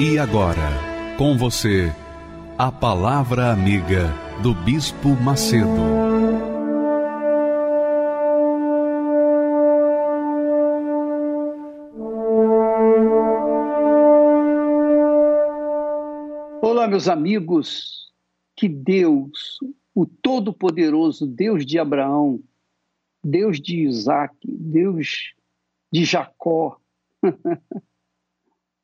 E agora, com você, a Palavra Amiga do Bispo Macedo. Olá, meus amigos, que Deus, o Todo-Poderoso, Deus de Abraão, Deus de Isaac, Deus de Jacó,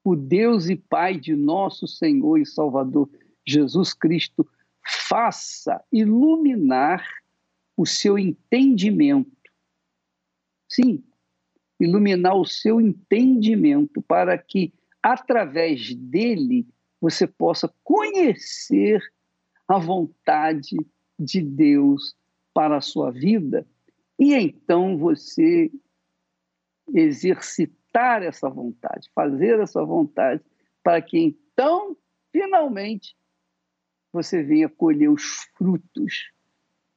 o Deus e Pai de nosso Senhor e Salvador Jesus Cristo faça iluminar o seu entendimento. Sim, iluminar o seu entendimento para que através dele você possa conhecer a vontade de Deus para a sua vida e então você exercitar executar essa vontade, fazer essa vontade, para que então, finalmente, você venha colher os frutos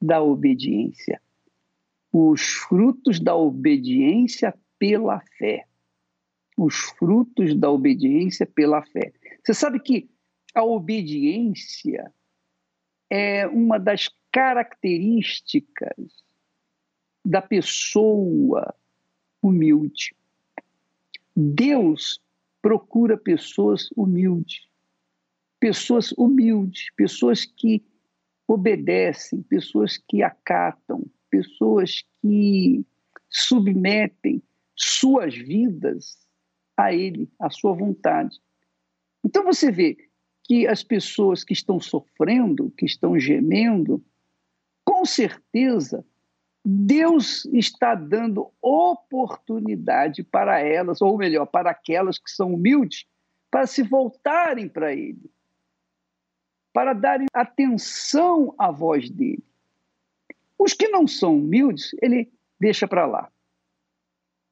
da obediência. Os frutos da obediência pela fé. Os frutos da obediência pela fé. Você sabe que a obediência é uma das características da pessoa humilde. Deus procura pessoas humildes, pessoas humildes, pessoas que obedecem, pessoas que acatam, pessoas que submetem suas vidas a Ele, à sua vontade. Então você vê que as pessoas que estão sofrendo, que estão gemendo, com certeza Deus está dando oportunidade para elas, ou melhor, para aquelas que são humildes, para se voltarem para Ele, para darem atenção à voz dele. Os que não são humildes, ele deixa para lá.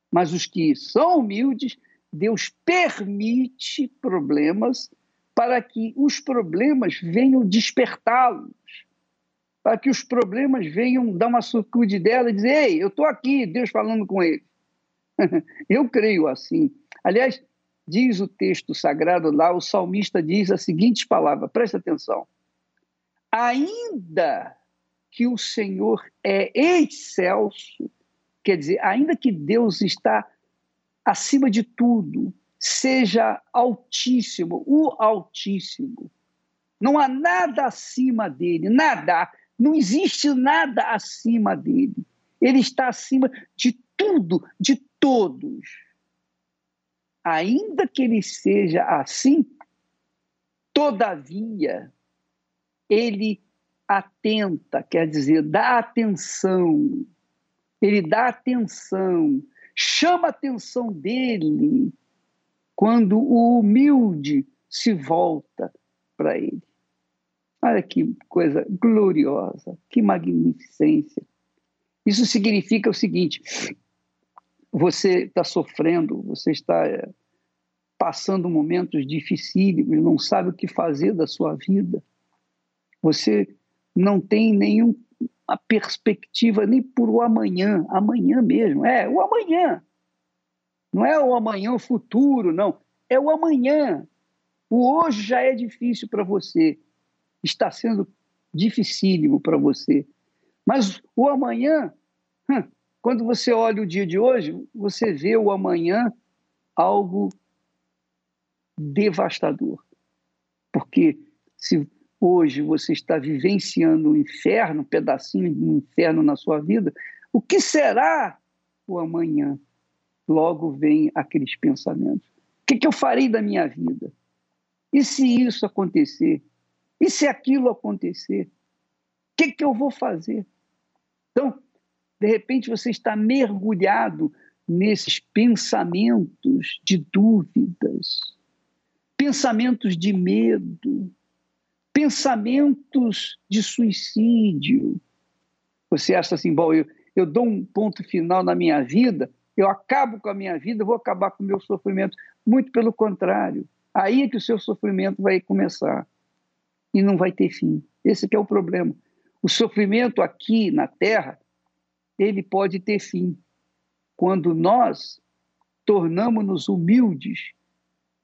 Mas os que são humildes, Deus permite problemas para que os problemas venham despertá-los para que os problemas venham dar uma sacude dela e dizer: Ei, eu estou aqui, Deus falando com ele. eu creio assim. Aliás, diz o texto sagrado lá, o salmista diz a seguinte palavra, presta atenção. Ainda que o Senhor é excelso, quer dizer, ainda que Deus está acima de tudo, seja altíssimo, o altíssimo, não há nada acima dele, nada. Não existe nada acima dele. Ele está acima de tudo, de todos. Ainda que ele seja assim, todavia, ele atenta, quer dizer, dá atenção. Ele dá atenção, chama a atenção dele quando o humilde se volta para ele. Olha que coisa gloriosa, que magnificência. Isso significa o seguinte: você está sofrendo, você está eh, passando momentos dificílimos, não sabe o que fazer da sua vida. Você não tem nenhuma perspectiva nem por o amanhã, amanhã mesmo, é o amanhã. Não é o amanhã, o futuro, não. É o amanhã. O hoje já é difícil para você está sendo dificílimo para você. Mas o amanhã, quando você olha o dia de hoje, você vê o amanhã algo devastador. Porque se hoje você está vivenciando um inferno, um pedacinho de um inferno na sua vida, o que será o amanhã? Logo vem aqueles pensamentos. O que, que eu farei da minha vida? E se isso acontecer? E se aquilo acontecer? O que, que eu vou fazer? Então, de repente, você está mergulhado nesses pensamentos de dúvidas, pensamentos de medo, pensamentos de suicídio. Você acha assim, bom, eu, eu dou um ponto final na minha vida, eu acabo com a minha vida, vou acabar com o meu sofrimento. Muito pelo contrário. Aí é que o seu sofrimento vai começar e não vai ter fim. Esse é o problema. O sofrimento aqui na Terra, ele pode ter fim quando nós tornamos-nos humildes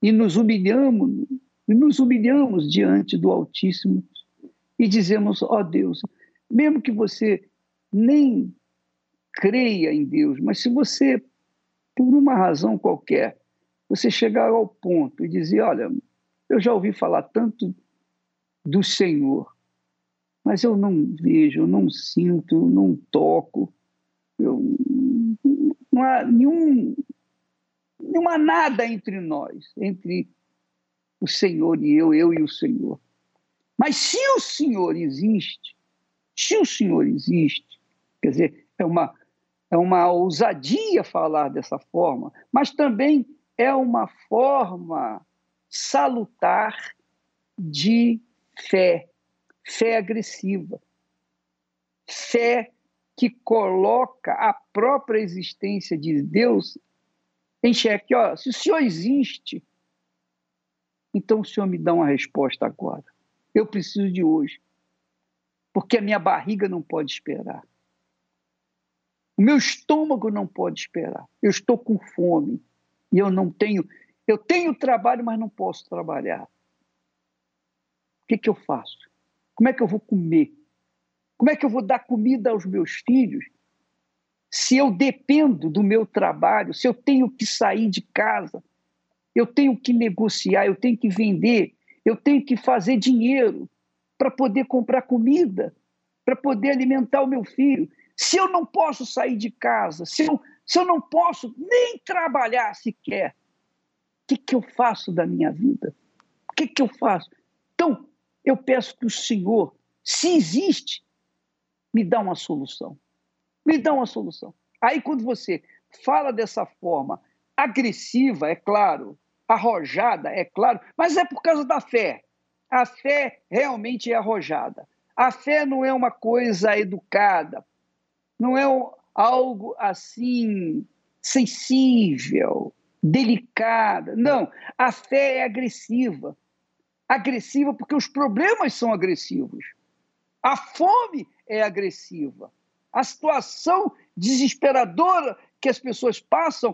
e nos humilhamos, e nos humilhamos diante do Altíssimo e dizemos: ó oh Deus, mesmo que você nem creia em Deus, mas se você, por uma razão qualquer, você chegar ao ponto e dizer: olha, eu já ouvi falar tanto do Senhor, mas eu não vejo, eu não sinto, eu não toco, eu, não há nenhum, há nada entre nós, entre o Senhor e eu, eu e o Senhor. Mas se o Senhor existe, se o Senhor existe, quer dizer, é uma, é uma ousadia falar dessa forma, mas também é uma forma salutar de fé, fé agressiva, fé que coloca a própria existência de Deus em xeque. Ó, se o Senhor existe, então o Senhor me dá uma resposta agora. Eu preciso de hoje. Porque a minha barriga não pode esperar. O meu estômago não pode esperar. Eu estou com fome e eu não tenho. Eu tenho trabalho, mas não posso trabalhar. Que, que eu faço? Como é que eu vou comer? Como é que eu vou dar comida aos meus filhos se eu dependo do meu trabalho, se eu tenho que sair de casa, eu tenho que negociar, eu tenho que vender, eu tenho que fazer dinheiro para poder comprar comida, para poder alimentar o meu filho. Se eu não posso sair de casa, se eu, se eu não posso nem trabalhar sequer, o que, que eu faço da minha vida? O que, que eu faço? Então, eu peço que o Senhor, se existe, me dá uma solução. Me dá uma solução. Aí, quando você fala dessa forma agressiva, é claro, arrojada, é claro, mas é por causa da fé. A fé realmente é arrojada. A fé não é uma coisa educada, não é algo assim sensível, delicada. Não, a fé é agressiva. Agressiva porque os problemas são agressivos. A fome é agressiva. A situação desesperadora que as pessoas passam,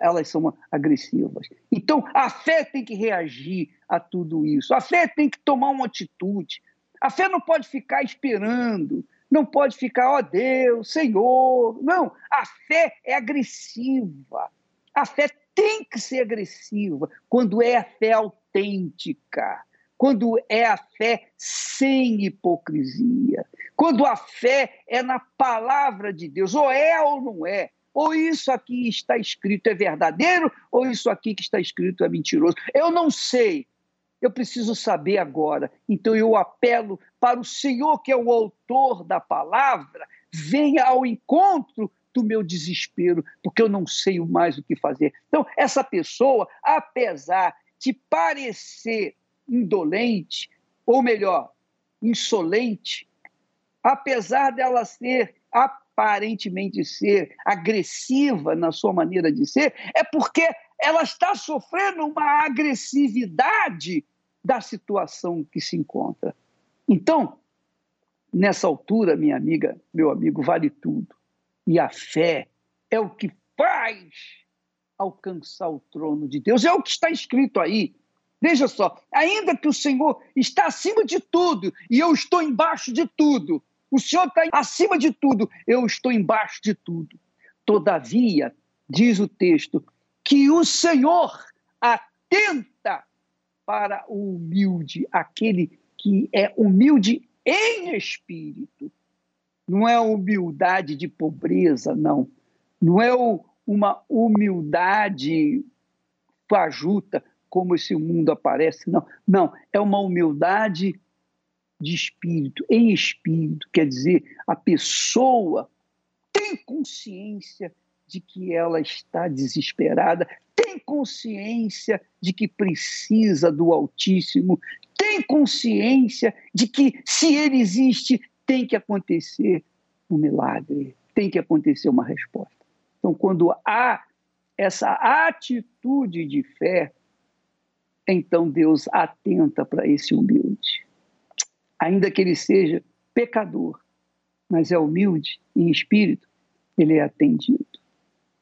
elas são agressivas. Então, a fé tem que reagir a tudo isso. A fé tem que tomar uma atitude. A fé não pode ficar esperando, não pode ficar, ó oh Deus, Senhor. Não, a fé é agressiva. A fé tem que ser agressiva. Quando é a fé autêntica. Quando é a fé sem hipocrisia, quando a fé é na palavra de Deus, ou é ou não é, ou isso aqui está escrito é verdadeiro, ou isso aqui que está escrito é mentiroso. Eu não sei, eu preciso saber agora. Então eu apelo para o Senhor, que é o autor da palavra, venha ao encontro do meu desespero, porque eu não sei mais o que fazer. Então, essa pessoa, apesar de parecer indolente, ou melhor, insolente, apesar dela ser aparentemente ser agressiva na sua maneira de ser, é porque ela está sofrendo uma agressividade da situação que se encontra. Então, nessa altura, minha amiga, meu amigo, vale tudo. E a fé é o que faz alcançar o trono de Deus. É o que está escrito aí. Veja só, ainda que o Senhor está acima de tudo e eu estou embaixo de tudo, o Senhor está acima de tudo, eu estou embaixo de tudo. Todavia, diz o texto, que o Senhor atenta para o humilde, aquele que é humilde em espírito. Não é humildade de pobreza, não. Não é uma humildade fajuta, como esse mundo aparece, não. Não, é uma humildade de espírito, em espírito, quer dizer, a pessoa tem consciência de que ela está desesperada, tem consciência de que precisa do Altíssimo, tem consciência de que se ele existe, tem que acontecer um milagre, tem que acontecer uma resposta. Então, quando há essa atitude de fé, então Deus atenta para esse humilde. Ainda que ele seja pecador, mas é humilde em espírito, ele é atendido.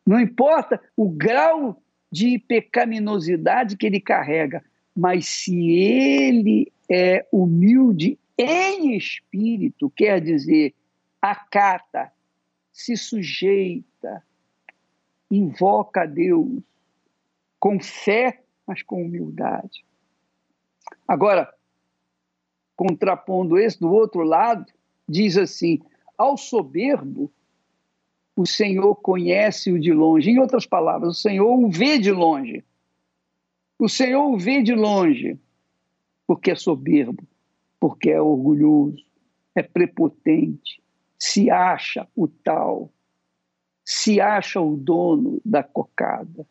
Não importa o grau de pecaminosidade que ele carrega, mas se ele é humilde em espírito, quer dizer, acata, se sujeita, invoca a Deus com fé, mas com humildade. Agora, contrapondo esse do outro lado, diz assim: ao soberbo, o Senhor conhece-o de longe. Em outras palavras, o Senhor o vê de longe. O Senhor o vê de longe, porque é soberbo, porque é orgulhoso, é prepotente, se acha o tal, se acha o dono da cocada.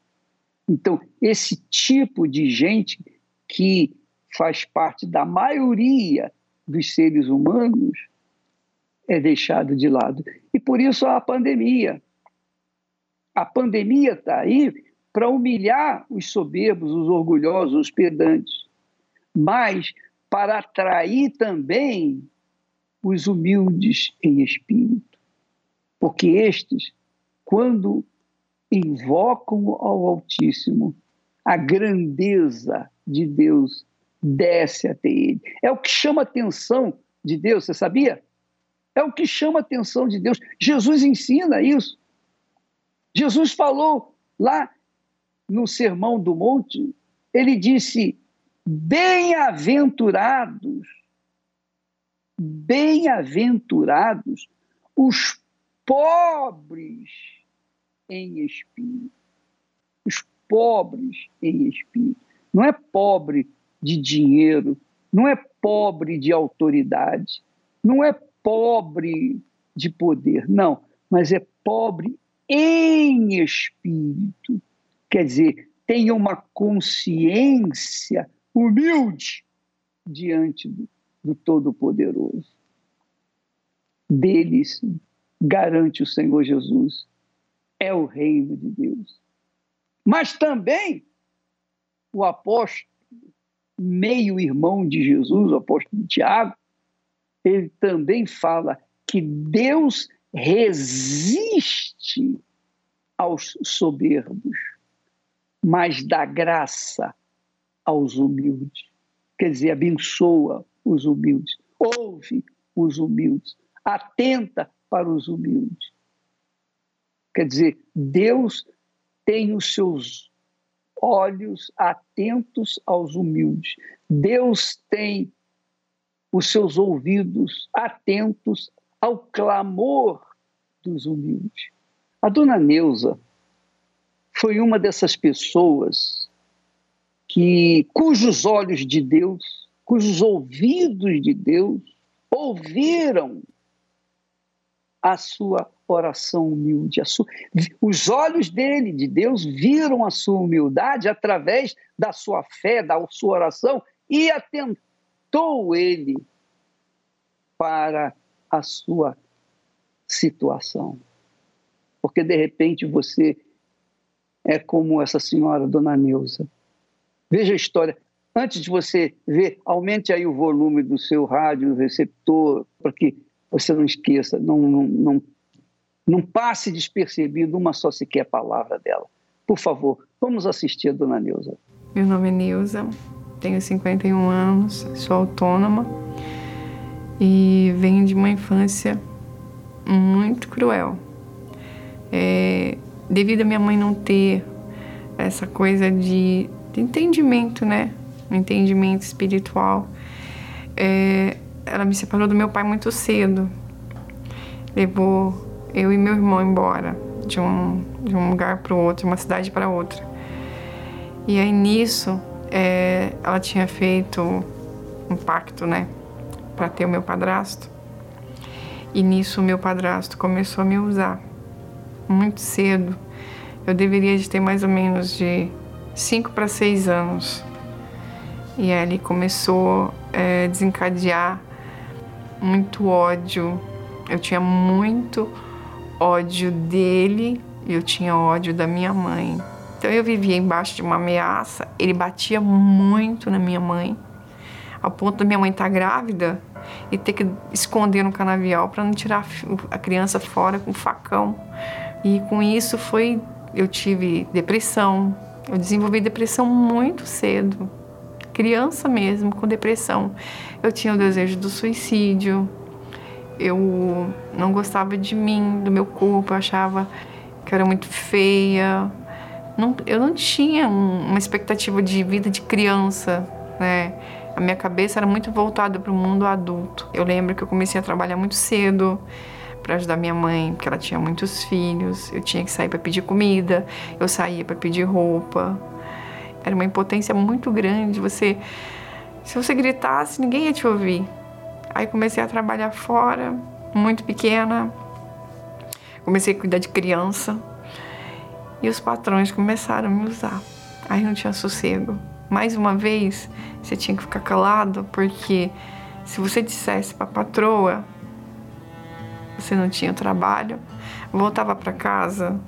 Então, esse tipo de gente que faz parte da maioria dos seres humanos é deixado de lado. E por isso a pandemia. A pandemia está aí para humilhar os soberbos, os orgulhosos, os pedantes, mas para atrair também os humildes em espírito. Porque estes, quando invocam ao Altíssimo, a grandeza de Deus desce até ele. É o que chama a atenção de Deus, você sabia? É o que chama a atenção de Deus. Jesus ensina isso. Jesus falou lá no Sermão do Monte, ele disse: Bem-aventurados, bem-aventurados os pobres em espírito. Os pobres em espírito. Não é pobre de dinheiro, não é pobre de autoridade, não é pobre de poder, não, mas é pobre em espírito. Quer dizer, tem uma consciência humilde diante do, do Todo-Poderoso. Deles garante o Senhor Jesus é o reino de Deus. Mas também o apóstolo, meio-irmão de Jesus, o apóstolo Tiago, ele também fala que Deus resiste aos soberbos, mas dá graça aos humildes. Quer dizer, abençoa os humildes, ouve os humildes, atenta para os humildes. Quer dizer, Deus tem os seus olhos atentos aos humildes. Deus tem os seus ouvidos atentos ao clamor dos humildes. A dona Neuza foi uma dessas pessoas que cujos olhos de Deus, cujos ouvidos de Deus ouviram a sua oração humilde. Sua... Os olhos dele, de Deus, viram a sua humildade através da sua fé, da sua oração e atentou ele para a sua situação. Porque de repente você é como essa senhora, Dona Neuza. Veja a história. Antes de você ver, aumente aí o volume do seu rádio, receptor, para que você não esqueça, não, não, não não passe despercebido uma só sequer palavra dela. Por favor, vamos assistir a dona Neuza. Meu nome é Neuza, tenho 51 anos, sou autônoma e venho de uma infância muito cruel. É, devido a minha mãe não ter essa coisa de, entendimento, né? Entendimento espiritual. É, ela me separou do meu pai muito cedo. Levou eu e meu irmão embora de um, de um lugar para o outro, de uma cidade para outra. E aí nisso, é, ela tinha feito um pacto, né, para ter o meu padrasto. E nisso, o meu padrasto começou a me usar. muito cedo. Eu deveria de ter mais ou menos de 5 para 6 anos. E ali começou a é, desencadear muito ódio. Eu tinha muito ódio dele e eu tinha ódio da minha mãe. Então eu vivia embaixo de uma ameaça. Ele batia muito na minha mãe, ao ponto da minha mãe estar tá grávida e ter que esconder no canavial para não tirar a criança fora com facão. E com isso foi eu tive depressão. Eu desenvolvi depressão muito cedo. Criança mesmo com depressão. Eu tinha o desejo do suicídio. Eu não gostava de mim, do meu corpo, eu achava que eu era muito feia. Não, eu não tinha uma expectativa de vida de criança, né? A minha cabeça era muito voltada para o mundo adulto. Eu lembro que eu comecei a trabalhar muito cedo para ajudar minha mãe, porque ela tinha muitos filhos. Eu tinha que sair para pedir comida, eu saía para pedir roupa. Era uma impotência muito grande. Você, se você gritasse, ninguém ia te ouvir. Aí comecei a trabalhar fora, muito pequena. Comecei a cuidar de criança. E os patrões começaram a me usar. Aí não tinha sossego mais uma vez, você tinha que ficar calado, porque se você dissesse para a patroa, você não tinha trabalho, voltava para casa,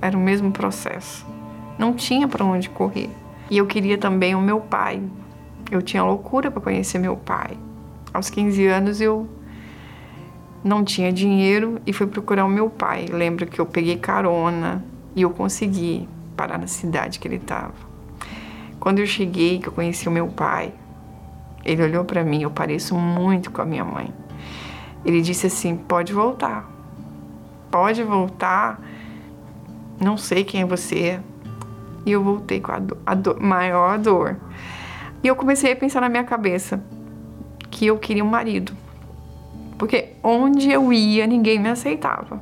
era o mesmo processo. Não tinha para onde correr. E eu queria também o meu pai. Eu tinha loucura para conhecer meu pai. Aos 15 anos eu não tinha dinheiro e fui procurar o meu pai. Lembro que eu peguei carona e eu consegui parar na cidade que ele estava. Quando eu cheguei, que eu conheci o meu pai, ele olhou para mim, eu pareço muito com a minha mãe. Ele disse assim: pode voltar, pode voltar, não sei quem é você. E eu voltei com a, do, a do, maior dor. E eu comecei a pensar na minha cabeça que eu queria um marido. Porque onde eu ia, ninguém me aceitava.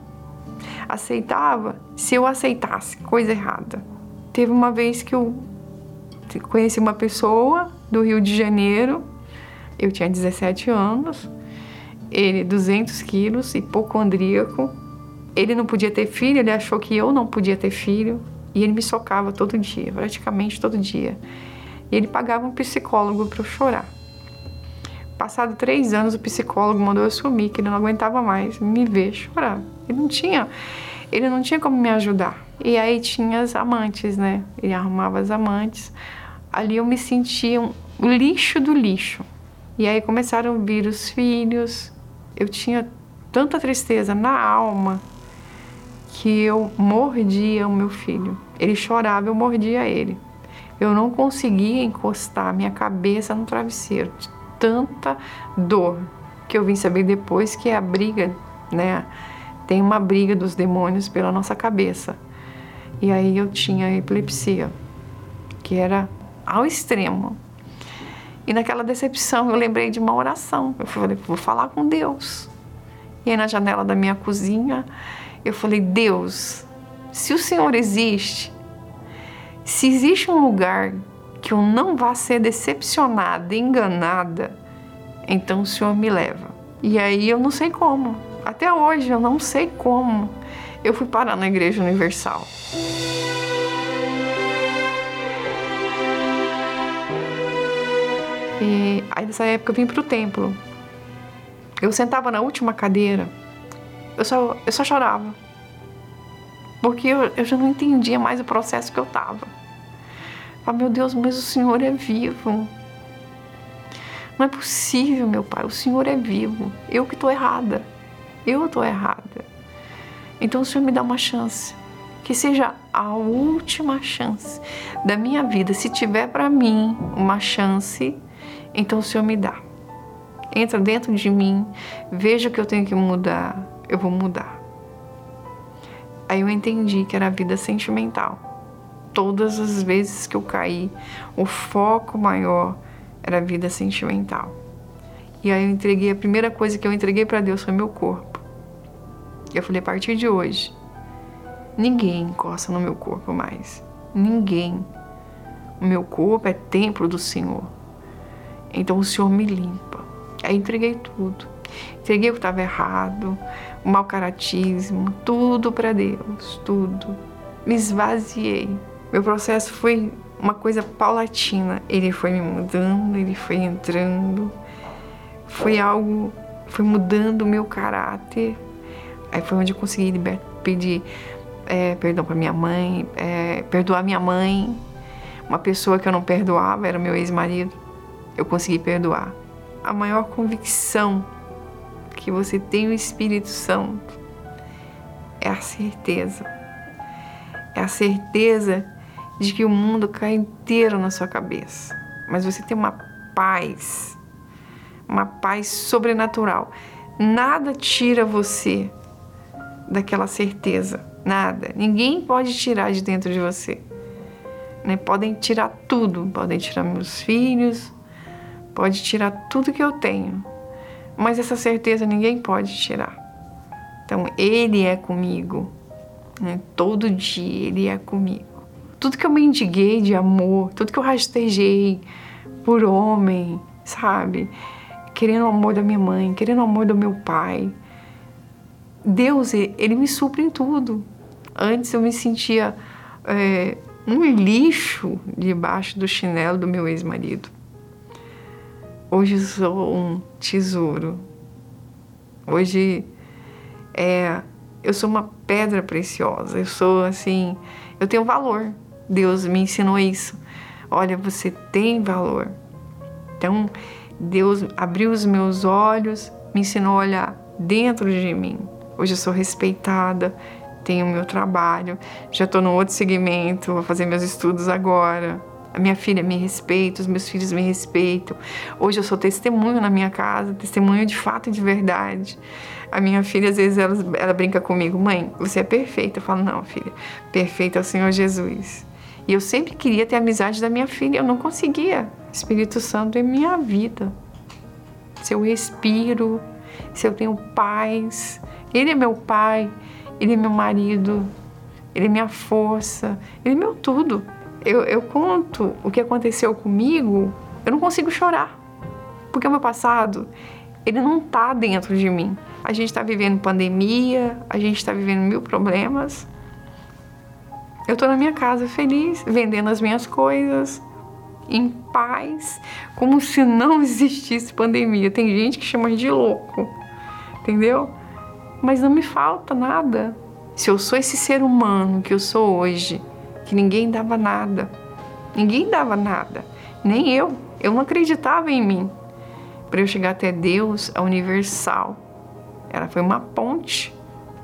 Aceitava se eu aceitasse coisa errada. Teve uma vez que eu conheci uma pessoa do Rio de Janeiro, eu tinha 17 anos, ele 200 quilos, hipocondríaco. Ele não podia ter filho, ele achou que eu não podia ter filho e ele me socava todo dia, praticamente todo dia. E ele pagava um psicólogo para eu chorar. Passado três anos, o psicólogo mandou eu sumir, que ele não aguentava mais me ver chorar. Ele não tinha, ele não tinha como me ajudar. E aí tinha as amantes, né? Ele arrumava as amantes ali eu me sentia um lixo do lixo. E aí começaram a vir os filhos. Eu tinha tanta tristeza na alma que eu mordia o meu filho. Ele chorava, eu mordia ele. Eu não conseguia encostar minha cabeça no travesseiro. De tanta dor que eu vim saber depois que é a briga, né? Tem uma briga dos demônios pela nossa cabeça. E aí eu tinha epilepsia, que era ao extremo. E naquela decepção eu lembrei de uma oração. Eu falei, vou falar com Deus. E aí na janela da minha cozinha eu falei, Deus, se o Senhor existe, se existe um lugar que eu não vá ser decepcionada, enganada, então o Senhor me leva. E aí eu não sei como. Até hoje eu não sei como eu fui parar na Igreja Universal. E aí nessa época eu vim para o templo. Eu sentava na última cadeira, eu só, eu só chorava. Porque eu, eu já não entendia mais o processo que eu estava. Falei, meu Deus, mas o Senhor é vivo. Não é possível, meu pai, o Senhor é vivo. Eu que estou errada. Eu estou errada. Então o Senhor me dá uma chance. Que seja a última chance da minha vida. Se tiver para mim uma chance, então o Senhor me dá. Entra dentro de mim, veja que eu tenho que mudar, eu vou mudar. Aí eu entendi que era a vida sentimental. Todas as vezes que eu caí, o foco maior era a vida sentimental. E aí eu entreguei, a primeira coisa que eu entreguei para Deus foi meu corpo. Eu falei, a partir de hoje, ninguém encosta no meu corpo mais. Ninguém. O meu corpo é templo do Senhor. Então o Senhor me limpa. Aí entreguei tudo. Entreguei o que estava errado, o mau caratismo, tudo para Deus, tudo. Me esvaziei. Meu processo foi uma coisa paulatina. Ele foi me mudando, ele foi entrando. Foi algo, foi mudando o meu caráter. Aí foi onde eu consegui pedir é, perdão para minha mãe, é, perdoar minha mãe. Uma pessoa que eu não perdoava era meu ex-marido. Eu consegui perdoar. A maior convicção que você tem o Espírito Santo é a certeza. É a certeza de que o mundo cai inteiro na sua cabeça. Mas você tem uma paz, uma paz sobrenatural. Nada tira você daquela certeza. Nada. Ninguém pode tirar de dentro de você. Né? Podem tirar tudo. Podem tirar meus filhos. Pode tirar tudo que eu tenho. Mas essa certeza ninguém pode tirar. Então, Ele é comigo. Né? Todo dia Ele é comigo tudo que eu mendiguei de amor, tudo que eu rastejei por homem, sabe? Querendo o amor da minha mãe, querendo o amor do meu pai. Deus, ele me supre em tudo. Antes eu me sentia é, um lixo debaixo do chinelo do meu ex-marido. Hoje sou um tesouro. Hoje é, eu sou uma pedra preciosa. Eu sou assim, eu tenho valor. Deus me ensinou isso. Olha, você tem valor. Então, Deus abriu os meus olhos, me ensinou a olhar dentro de mim. Hoje eu sou respeitada, tenho meu trabalho, já estou no outro segmento, vou fazer meus estudos agora. A minha filha me respeita, os meus filhos me respeitam. Hoje eu sou testemunho na minha casa, testemunho de fato e de verdade. A minha filha, às vezes, ela, ela brinca comigo, mãe, você é perfeita. Eu falo, não, filha, perfeita é o Senhor Jesus. E eu sempre queria ter a amizade da minha filha, eu não conseguia. Espírito Santo é minha vida. Se eu respiro, se eu tenho paz, Ele é meu pai, Ele é meu marido, Ele é minha força, Ele é meu tudo. Eu, eu conto o que aconteceu comigo, eu não consigo chorar. Porque o meu passado, ele não está dentro de mim. A gente está vivendo pandemia, a gente está vivendo mil problemas, eu estou na minha casa feliz, vendendo as minhas coisas, em paz, como se não existisse pandemia. Tem gente que chama de louco, entendeu? Mas não me falta nada. Se eu sou esse ser humano que eu sou hoje, que ninguém dava nada, ninguém dava nada, nem eu. Eu não acreditava em mim. Para eu chegar até Deus, a universal, ela foi uma ponte.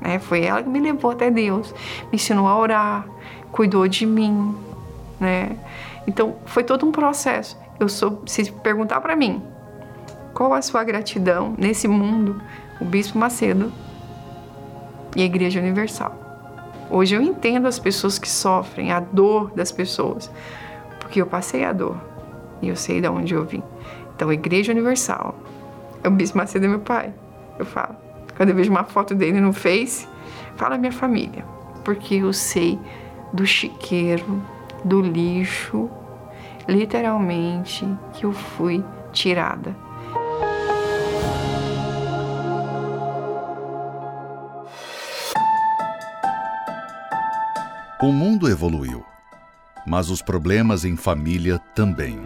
Né? Foi ela que me levou até Deus, me ensinou a orar, cuidou de mim, né? Então foi todo um processo. Eu sou, se perguntar para mim, qual a sua gratidão nesse mundo, o Bispo Macedo e a Igreja Universal. Hoje eu entendo as pessoas que sofrem, a dor das pessoas, porque eu passei a dor e eu sei de onde eu vim. Então, Igreja Universal, o Bispo Macedo é meu pai, eu falo. Quando eu vejo uma foto dele no Face, fala minha família, porque eu sei do chiqueiro, do lixo, literalmente que eu fui tirada. O mundo evoluiu, mas os problemas em família também.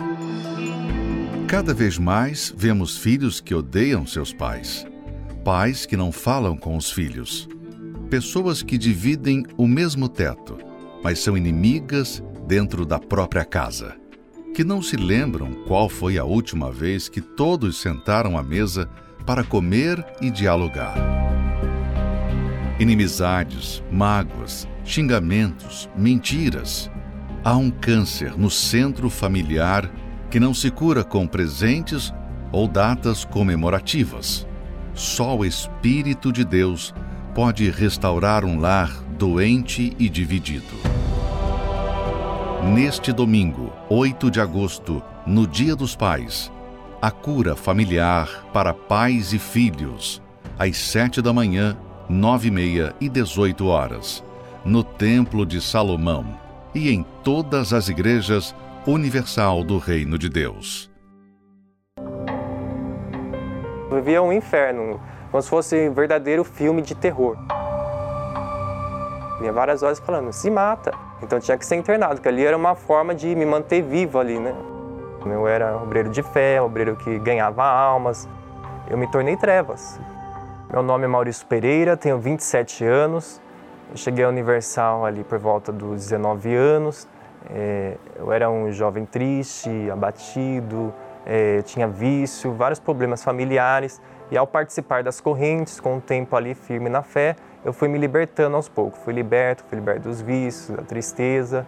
Cada vez mais vemos filhos que odeiam seus pais, pais que não falam com os filhos, pessoas que dividem o mesmo teto mas são inimigas dentro da própria casa, que não se lembram qual foi a última vez que todos sentaram à mesa para comer e dialogar. Inimizades, mágoas, xingamentos, mentiras. Há um câncer no centro familiar que não se cura com presentes ou datas comemorativas. Só o Espírito de Deus pode restaurar um lar doente e dividido. Neste domingo, 8 de agosto, no Dia dos Pais, a cura familiar para pais e filhos, às 7 da manhã, 9 e meia e 18 horas, no Templo de Salomão e em todas as igrejas universal do Reino de Deus. Vivia um inferno como se fosse um verdadeiro filme de terror. Vinha várias horas falando, se mata. Então tinha que ser internado, que ali era uma forma de me manter vivo ali, né? Eu era obreiro de fé, obreiro que ganhava almas. Eu me tornei trevas. Meu nome é Maurício Pereira, tenho 27 anos. Eu cheguei à Universal ali por volta dos 19 anos. É, eu era um jovem triste, abatido, é, tinha vício, vários problemas familiares. E ao participar das correntes, com o tempo ali firme na fé, eu fui me libertando aos poucos. Fui liberto, fui liberto dos vícios, da tristeza.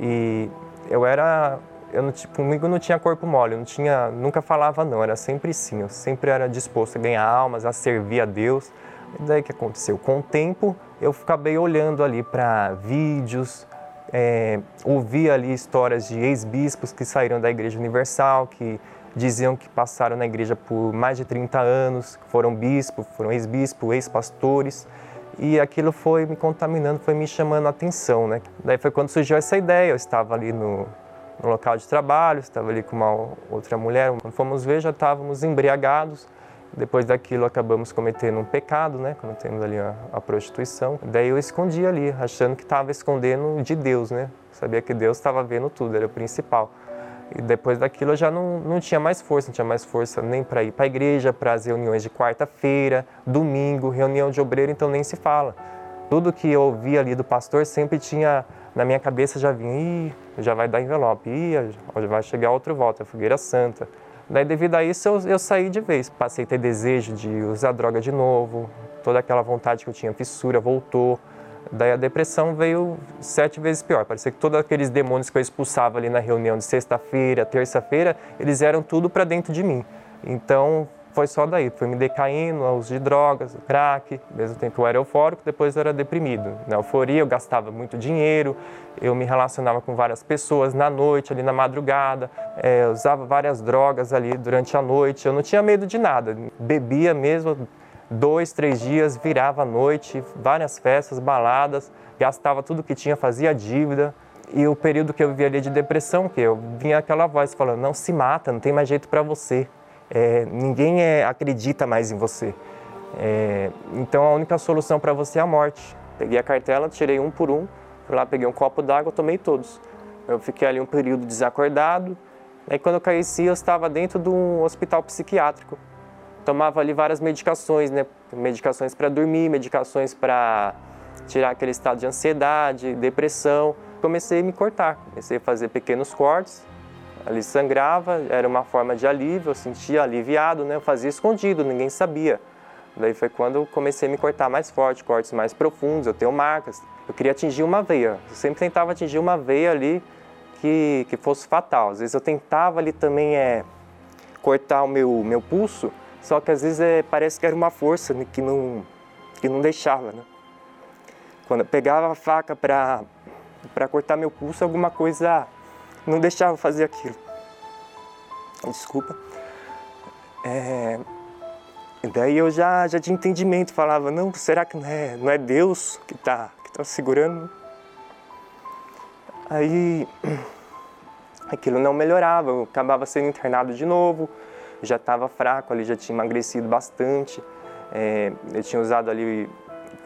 E eu era, eu não, comigo não tinha corpo mole, eu não tinha, nunca falava não, era sempre sim. Eu sempre era disposto a ganhar almas, a servir a Deus. E daí que aconteceu? Com o tempo, eu acabei olhando ali para vídeos, é, ouvi ali histórias de ex-bispos que saíram da Igreja Universal, que diziam que passaram na igreja por mais de 30 anos, foram bispo, foram ex-bispo, ex-pastores, e aquilo foi me contaminando, foi me chamando a atenção, né? Daí foi quando surgiu essa ideia, eu estava ali no, no local de trabalho, estava ali com uma outra mulher, quando fomos ver já estávamos embriagados, depois daquilo acabamos cometendo um pecado, né? Cometemos ali a, a prostituição. Daí eu escondi ali, achando que estava escondendo de Deus, né? Sabia que Deus estava vendo tudo, era o principal. E depois daquilo eu já não, não tinha mais força, não tinha mais força nem para ir para a igreja, para as reuniões de quarta-feira, domingo, reunião de obreiro, então nem se fala. Tudo que eu ouvia ali do pastor sempre tinha, na minha cabeça já vinha, Ih, já vai dar envelope, Ih, já vai chegar outro voto, a fogueira santa. Daí, devido a isso, eu, eu saí de vez. Passei a ter desejo de usar droga de novo, toda aquela vontade que eu tinha, fissura, voltou. Daí a depressão veio sete vezes pior. Parecia que todos aqueles demônios que eu expulsava ali na reunião de sexta-feira, terça-feira, eles eram tudo para dentro de mim. Então foi só daí, foi me decaindo, uso de drogas, crack, mesmo tempo eu era eufórico, depois eu era deprimido. Na euforia eu gastava muito dinheiro, eu me relacionava com várias pessoas na noite, ali na madrugada, é, usava várias drogas ali durante a noite, eu não tinha medo de nada, bebia mesmo, dois, três dias, virava à noite, várias festas, baladas, gastava tudo que tinha, fazia dívida. E o período que eu vivia ali de depressão, que eu vinha aquela voz falando, não se mata, não tem mais jeito para você. É, ninguém é, acredita mais em você. É, então a única solução para você é a morte. Peguei a cartela, tirei um por um, fui lá, peguei um copo d'água, tomei todos. Eu fiquei ali um período desacordado. Aí quando eu caí, eu estava dentro de um hospital psiquiátrico tomava ali várias medicações, né? Medicações para dormir, medicações para tirar aquele estado de ansiedade, depressão. Comecei a me cortar, comecei a fazer pequenos cortes. Ali sangrava, era uma forma de alívio, eu sentia aliviado, né? Eu fazia escondido, ninguém sabia. Daí foi quando eu comecei a me cortar mais forte, cortes mais profundos, eu tenho marcas. Eu queria atingir uma veia, eu sempre tentava atingir uma veia ali que, que fosse fatal. Às vezes eu tentava ali também é, cortar o meu, meu pulso, só que às vezes é, parece que era uma força que, não, que não deixava. Né? Quando eu pegava a faca para cortar meu pulso, alguma coisa não deixava fazer aquilo. Desculpa. É, daí eu já, já tinha entendimento, falava, não, será que não é, não é Deus que está que tá segurando? Aí aquilo não melhorava, eu acabava sendo internado de novo, já estava fraco ali, já tinha emagrecido bastante. É, eu tinha usado ali,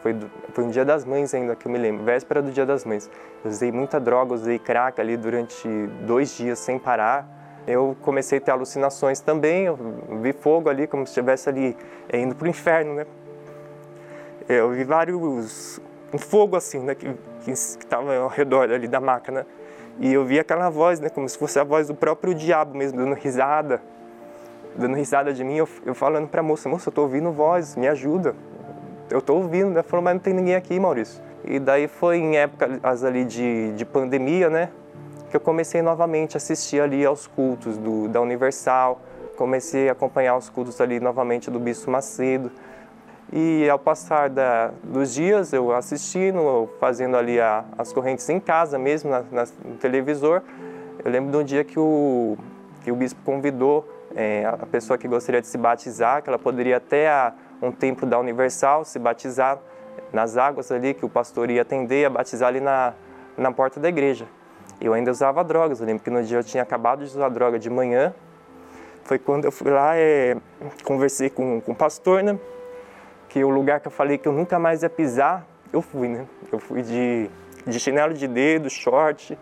foi, foi um dia das mães ainda que eu me lembro, véspera do dia das mães. Eu usei muita droga, usei crack ali durante dois dias sem parar. Eu comecei a ter alucinações também, eu vi fogo ali como se estivesse ali é, indo para o inferno, né? Eu vi vários, um fogo assim, né, que estava ao redor ali da máquina. E eu vi aquela voz, né, como se fosse a voz do próprio diabo mesmo, dando risada dando risada de mim, eu, eu falando para a moça, moça, eu estou ouvindo voz, me ajuda. Eu estou ouvindo, né? Falou, mas não tem ninguém aqui, Maurício. E daí foi em épocas ali de, de pandemia, né? Que eu comecei novamente a assistir ali aos cultos do, da Universal, comecei a acompanhar os cultos ali novamente do Bispo Macedo. E ao passar da, dos dias, eu assistindo, fazendo ali a, as correntes em casa mesmo, na, na, no televisor, eu lembro de um dia que o, que o bispo convidou é, a pessoa que gostaria de se batizar, que ela poderia até a um tempo da Universal se batizar nas águas ali, que o pastor ia atender a batizar ali na, na porta da igreja. Eu ainda usava drogas, eu lembro que no dia eu tinha acabado de usar droga de manhã, foi quando eu fui lá, é, conversei com, com o pastor, né? que o lugar que eu falei que eu nunca mais ia pisar, eu fui, né? Eu fui de, de chinelo de dedo, short.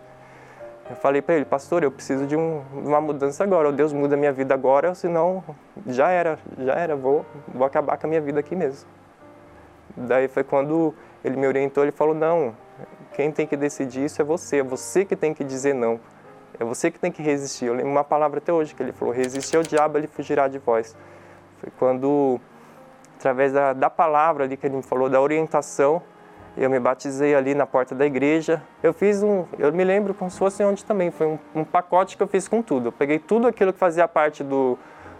Eu falei para ele, pastor, eu preciso de um, uma mudança agora. Ou Deus muda minha vida agora, senão já era, já era, vou, vou acabar com a minha vida aqui mesmo. Daí foi quando ele me orientou, ele falou, não, quem tem que decidir isso é você, é você que tem que dizer não. É você que tem que resistir. Eu lembro uma palavra até hoje que ele falou: resistir ao diabo, ele fugirá de vós. Foi quando, através da, da palavra ali que ele me falou, da orientação, eu me batizei ali na porta da igreja. Eu fiz um, eu me lembro como se fosse onde também, foi um, um pacote que eu fiz com tudo. Eu peguei tudo aquilo que fazia parte do,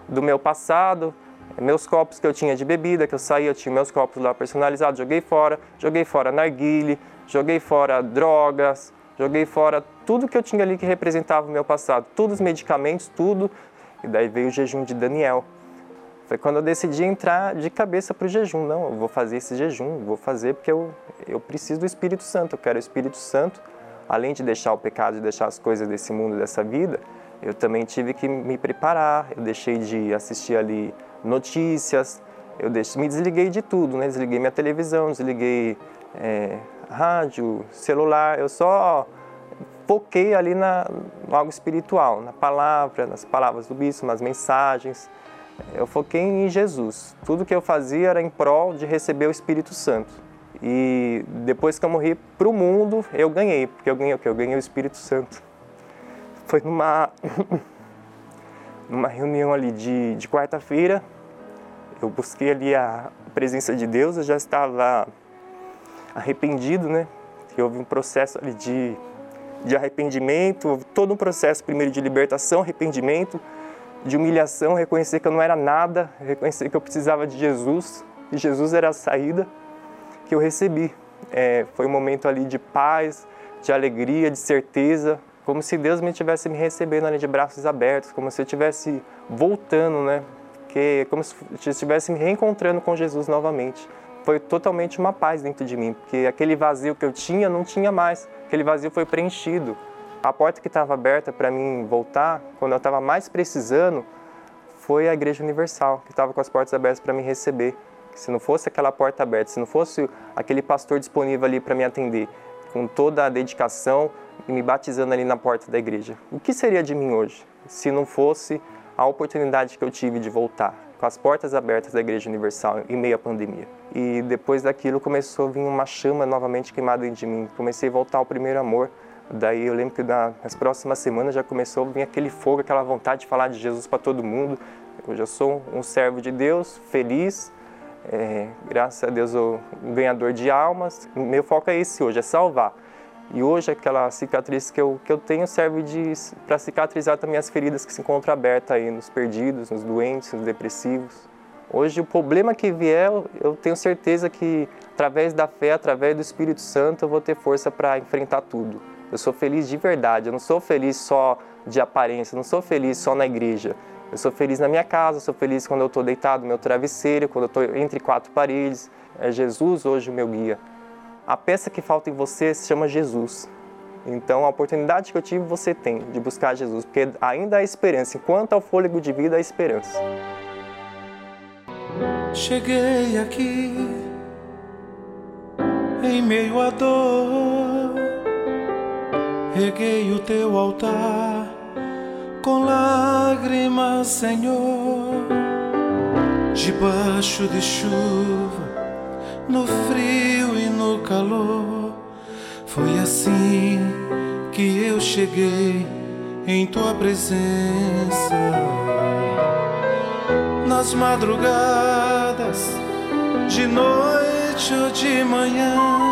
do meu passado, meus copos que eu tinha de bebida, que eu saía, eu tinha meus copos lá personalizados, joguei fora, joguei fora narguile, joguei fora drogas, joguei fora tudo que eu tinha ali que representava o meu passado, todos os medicamentos, tudo. E daí veio o jejum de Daniel. Foi quando eu decidi entrar de cabeça para o jejum. Não, eu vou fazer esse jejum, vou fazer porque eu, eu preciso do Espírito Santo, eu quero o Espírito Santo. Além de deixar o pecado, de deixar as coisas desse mundo, dessa vida, eu também tive que me preparar. Eu deixei de assistir ali notícias, eu deixei, me desliguei de tudo, né? Desliguei minha televisão, desliguei é, rádio, celular. Eu só foquei ali na, algo espiritual, na palavra, nas palavras do bispo, nas mensagens. Eu foquei em Jesus. Tudo que eu fazia era em prol de receber o Espírito Santo. E depois que eu morri para o mundo, eu ganhei, porque eu ganhei o quê? Eu ganhei o Espírito Santo. Foi numa, numa reunião ali de, de quarta-feira, eu busquei ali a presença de Deus, eu já estava arrependido, né? Que houve um processo ali de de arrependimento, todo um processo primeiro de libertação, arrependimento, de humilhação, reconhecer que eu não era nada, reconhecer que eu precisava de Jesus e Jesus era a saída que eu recebi. É, foi um momento ali de paz, de alegria, de certeza, como se Deus me tivesse me recebendo ali de braços abertos, como se eu estivesse voltando, né? Que como se eu estivesse me reencontrando com Jesus novamente. Foi totalmente uma paz dentro de mim, porque aquele vazio que eu tinha não tinha mais aquele vazio foi preenchido. A porta que estava aberta para mim voltar, quando eu estava mais precisando, foi a Igreja Universal, que estava com as portas abertas para me receber. Se não fosse aquela porta aberta, se não fosse aquele pastor disponível ali para me atender, com toda a dedicação e me batizando ali na porta da igreja, o que seria de mim hoje se não fosse a oportunidade que eu tive de voltar? com as portas abertas da Igreja Universal em meio à pandemia. E depois daquilo começou a vir uma chama novamente queimada de mim. Comecei a voltar ao primeiro amor. Daí eu lembro que nas próximas semanas já começou a vir aquele fogo, aquela vontade de falar de Jesus para todo mundo. Hoje eu sou um servo de Deus, feliz, é, graças a Deus o ganhador de almas. Meu foco é esse hoje, é salvar. E hoje aquela cicatriz que eu, que eu tenho serve para cicatrizar também as feridas que se encontram abertas aí nos perdidos, nos doentes, nos depressivos. Hoje o problema que vier, eu tenho certeza que através da fé, através do Espírito Santo, eu vou ter força para enfrentar tudo. Eu sou feliz de verdade, eu não sou feliz só de aparência, eu não sou feliz só na igreja. Eu sou feliz na minha casa, eu sou feliz quando eu estou deitado no meu travesseiro, quando eu estou entre quatro paredes. É Jesus hoje o meu guia a peça que falta em você se chama Jesus. Então, a oportunidade que eu tive, você tem de buscar Jesus, porque ainda há esperança. Enquanto há o fôlego de vida, há esperança. Cheguei aqui em meio à dor, reguei o teu altar com lágrimas, Senhor, debaixo de chuva, no frio e no calor. Foi assim que eu cheguei em tua presença. Nas madrugadas, de noite ou de manhã,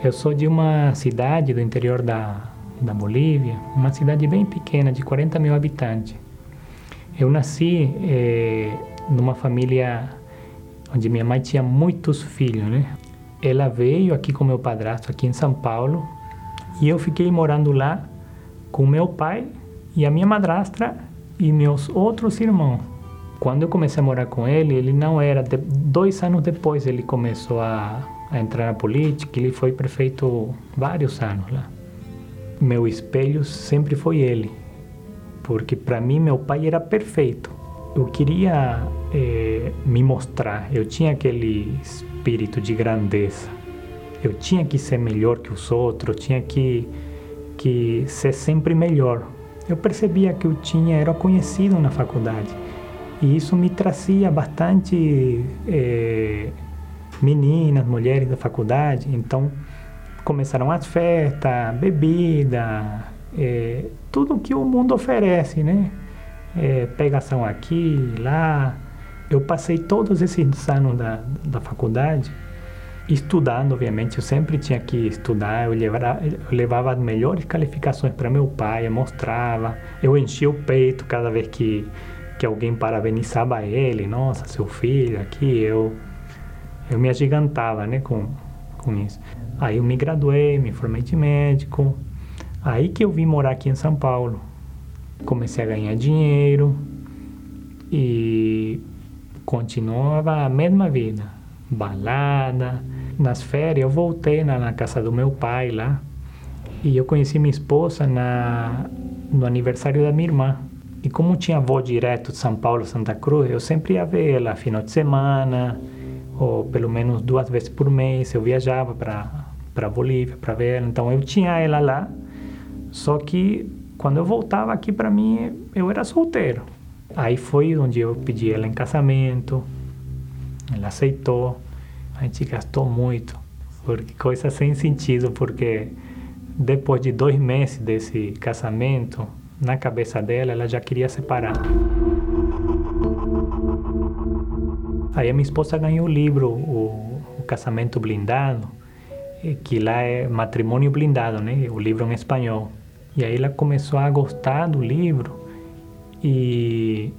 Eu sou de uma cidade do interior da, da Bolívia, uma cidade bem pequena, de 40 mil habitantes. Eu nasci é, numa família onde minha mãe tinha muitos filhos, né? Ela veio aqui com meu padrasto, aqui em São Paulo, e eu fiquei morando lá com meu pai e a minha madrastra e meus outros irmãos. Quando eu comecei a morar com ele, ele não era. De, dois anos depois ele começou a, a entrar na política. Ele foi prefeito vários anos lá. Meu espelho sempre foi ele, porque para mim meu pai era perfeito. Eu queria eh, me mostrar. Eu tinha aquele espírito de grandeza. Eu tinha que ser melhor que os outros. Eu tinha que que ser sempre melhor. Eu percebia que eu tinha era conhecido na faculdade e isso me trazia bastante é, meninas, mulheres da faculdade. Então começaram as festas, bebida, é, tudo que o mundo oferece, né? É, pegação aqui, lá. Eu passei todos esses anos da, da faculdade estudando, obviamente. Eu sempre tinha que estudar. Eu levava, eu levava as melhores qualificações para meu pai, eu mostrava. Eu enchia o peito cada vez que que alguém parabenizava ele, nossa, seu filho aqui, eu eu me agigantava, né, com com isso. Aí eu me graduei, me formei de médico. Aí que eu vim morar aqui em São Paulo. Comecei a ganhar dinheiro e continuava a mesma vida, balada. Nas férias eu voltei na, na casa do meu pai lá e eu conheci minha esposa na no aniversário da minha irmã. E como tinha voo direto de São Paulo Santa Cruz, eu sempre ia ver ela final de semana, ou pelo menos duas vezes por mês. Eu viajava para para Bolívia para ver. Então eu tinha ela lá. Só que quando eu voltava aqui para mim, eu era solteiro. Aí foi onde eu pedi ela em casamento. Ela aceitou. A gente gastou muito, porque coisa sem sentido, porque depois de dois meses desse casamento, na cabeça dela, ela já queria separar. Aí a minha esposa ganhou o livro, o, o Casamento Blindado, que lá é Matrimônio Blindado, né? O livro em espanhol. E aí ela começou a gostar do livro e,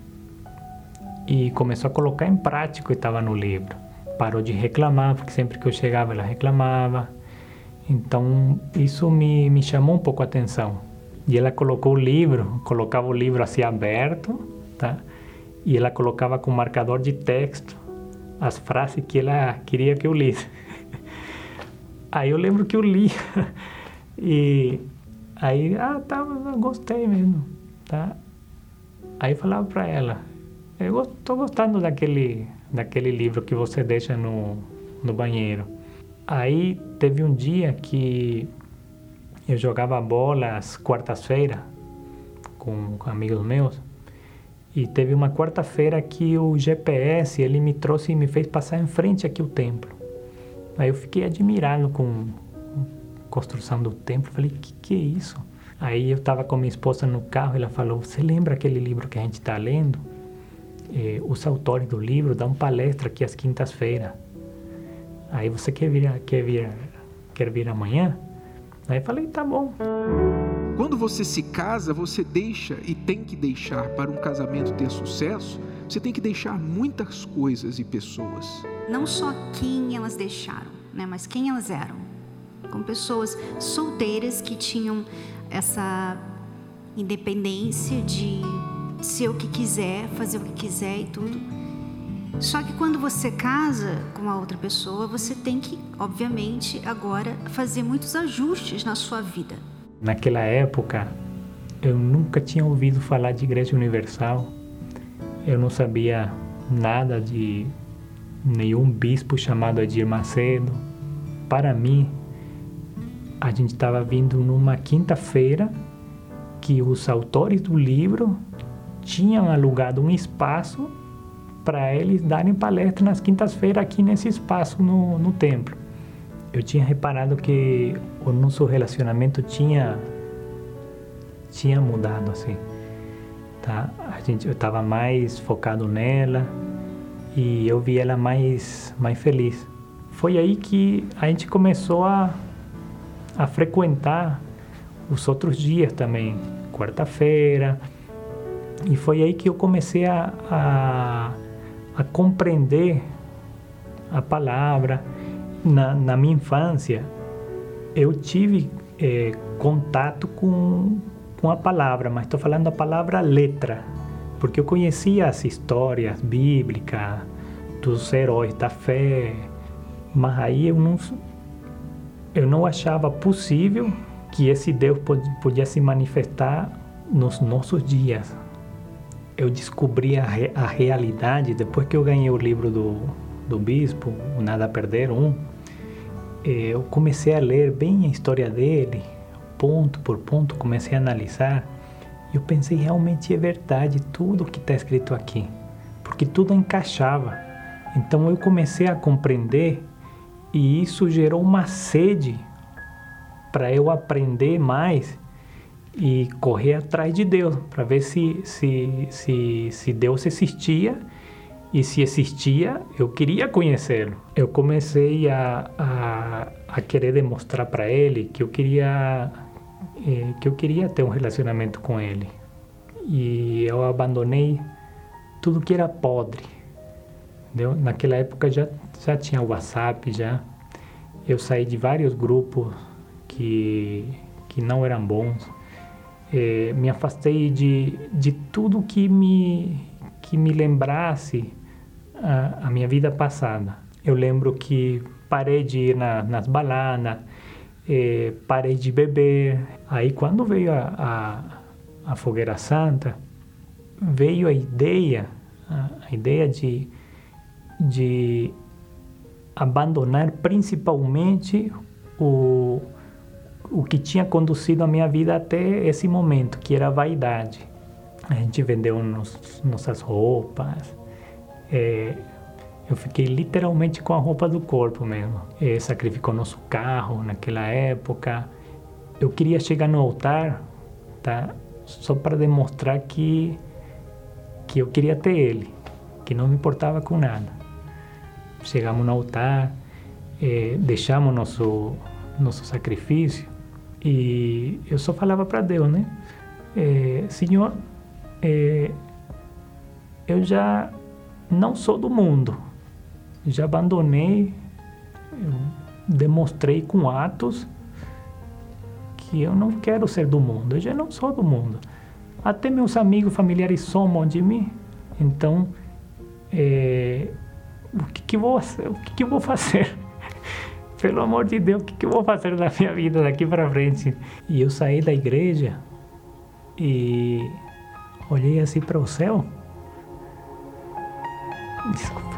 e começou a colocar em prática o que estava no livro. Parou de reclamar, porque sempre que eu chegava ela reclamava. Então isso me, me chamou um pouco a atenção. E ela colocou o livro, colocava o livro assim aberto, tá? E ela colocava com marcador de texto as frases que ela queria que eu lisse. Aí eu lembro que eu li. e aí, ah, tá, gostei mesmo, tá? Aí falava para ela, eu estou gostando daquele, daquele livro que você deixa no, no banheiro. Aí teve um dia que eu jogava bola às quartas-feiras com, com amigos meus. E teve uma quarta-feira que o GPS ele me trouxe e me fez passar em frente aqui o templo. Aí eu fiquei admirado com a construção do templo. Falei, que que é isso? Aí eu estava com minha esposa no carro. Ela falou: Você lembra aquele livro que a gente está lendo? Eh, os autores do livro dão palestra aqui às quintas-feiras. Aí você quer vir, quer vir, quer vir amanhã? Aí falei, tá bom. Quando você se casa, você deixa e tem que deixar para um casamento ter sucesso, você tem que deixar muitas coisas e pessoas. Não só quem elas deixaram, né, mas quem elas eram. Com pessoas solteiras que tinham essa independência de ser o que quiser, fazer o que quiser e tudo. Só que quando você casa com a outra pessoa, você tem que, obviamente, agora fazer muitos ajustes na sua vida. Naquela época, eu nunca tinha ouvido falar de Igreja Universal. Eu não sabia nada de nenhum bispo chamado Edir Macedo. Para mim, a gente estava vindo numa quinta-feira que os autores do livro tinham alugado um espaço para eles darem palestra nas quintas-feiras aqui nesse espaço no, no templo. Eu tinha reparado que o nosso relacionamento tinha tinha mudado assim, tá? A gente eu estava mais focado nela e eu vi ela mais mais feliz. Foi aí que a gente começou a a frequentar os outros dias também, quarta-feira. E foi aí que eu comecei a, a a compreender a palavra. Na, na minha infância, eu tive é, contato com, com a palavra, mas estou falando a palavra letra, porque eu conhecia as histórias bíblicas dos heróis da fé, mas aí eu não, eu não achava possível que esse Deus pudesse se manifestar nos nossos dias, eu descobri a, re, a realidade depois que eu ganhei o livro do, do bispo, o Nada a Perder, um. Eh, eu comecei a ler bem a história dele, ponto por ponto, comecei a analisar. E eu pensei, realmente é verdade tudo que está escrito aqui, porque tudo encaixava. Então eu comecei a compreender e isso gerou uma sede para eu aprender mais e correr atrás de Deus para ver se, se, se, se Deus existia e se existia, eu queria conhecê-lo. Eu comecei a, a, a querer demonstrar para ele que eu queria eh, que eu queria ter um relacionamento com ele. E eu abandonei tudo que era podre. Entendeu? Naquela época já já tinha WhatsApp já. Eu saí de vários grupos que que não eram bons é, me afastei de, de tudo que me, que me lembrasse a, a minha vida passada. Eu lembro que parei de ir na, nas baladas, é, parei de beber. Aí quando veio a, a, a Fogueira Santa, veio a ideia, a ideia de, de abandonar principalmente o o que tinha conduzido a minha vida até esse momento, que era a vaidade. A gente vendeu nos, nossas roupas. É, eu fiquei literalmente com a roupa do corpo mesmo. É, sacrificou nosso carro naquela época. Eu queria chegar no altar, tá? Só para demonstrar que que eu queria ter ele, que não me importava com nada. Chegamos no altar, é, deixamos nosso nosso sacrifício e eu só falava para Deus, né? É, Senhor, é, eu já não sou do mundo, já abandonei, demonstrei com atos que eu não quero ser do mundo, eu já não sou do mundo. Até meus amigos familiares somam de mim, então é, o que, que vou, o que, que vou fazer? pelo amor de Deus, o que, que eu vou fazer na minha vida daqui para frente? E eu saí da igreja e olhei assim para o céu. Desculpa.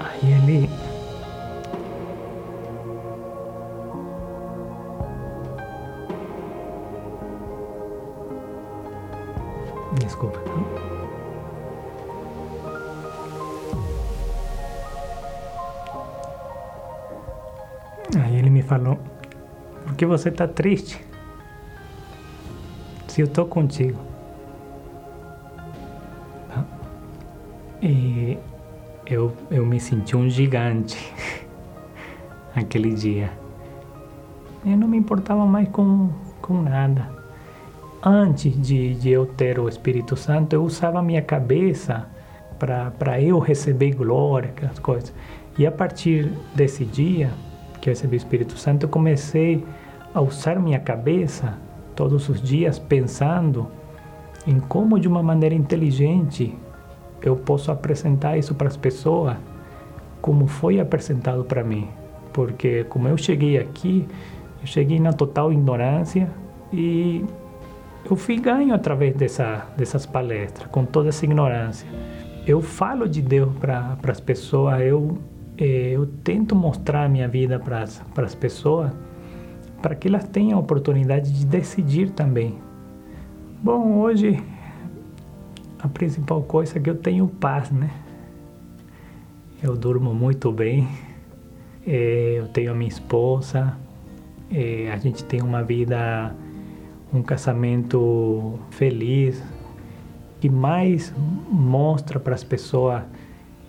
Aí ele Desculpa. Aí ele me falou: Por que você está triste? Se eu estou contigo. Tá? E eu, eu me senti um gigante aquele dia. Eu não me importava mais com, com nada antes de, de eu ter o Espírito Santo, eu usava minha cabeça para eu receber glória, aquelas coisas. E a partir desse dia que eu recebi o Espírito Santo, eu comecei a usar minha cabeça todos os dias pensando em como de uma maneira inteligente eu posso apresentar isso para as pessoas como foi apresentado para mim. Porque como eu cheguei aqui, eu cheguei na total ignorância e eu fui ganho através dessa, dessas palestras, com toda essa ignorância. Eu falo de Deus para as pessoas, eu, eh, eu tento mostrar a minha vida para as pessoas, para que elas tenham a oportunidade de decidir também. Bom, hoje a principal coisa é que eu tenho paz, né? Eu durmo muito bem, é, eu tenho a minha esposa, é, a gente tem uma vida, um casamento feliz, que mais mostra para as pessoas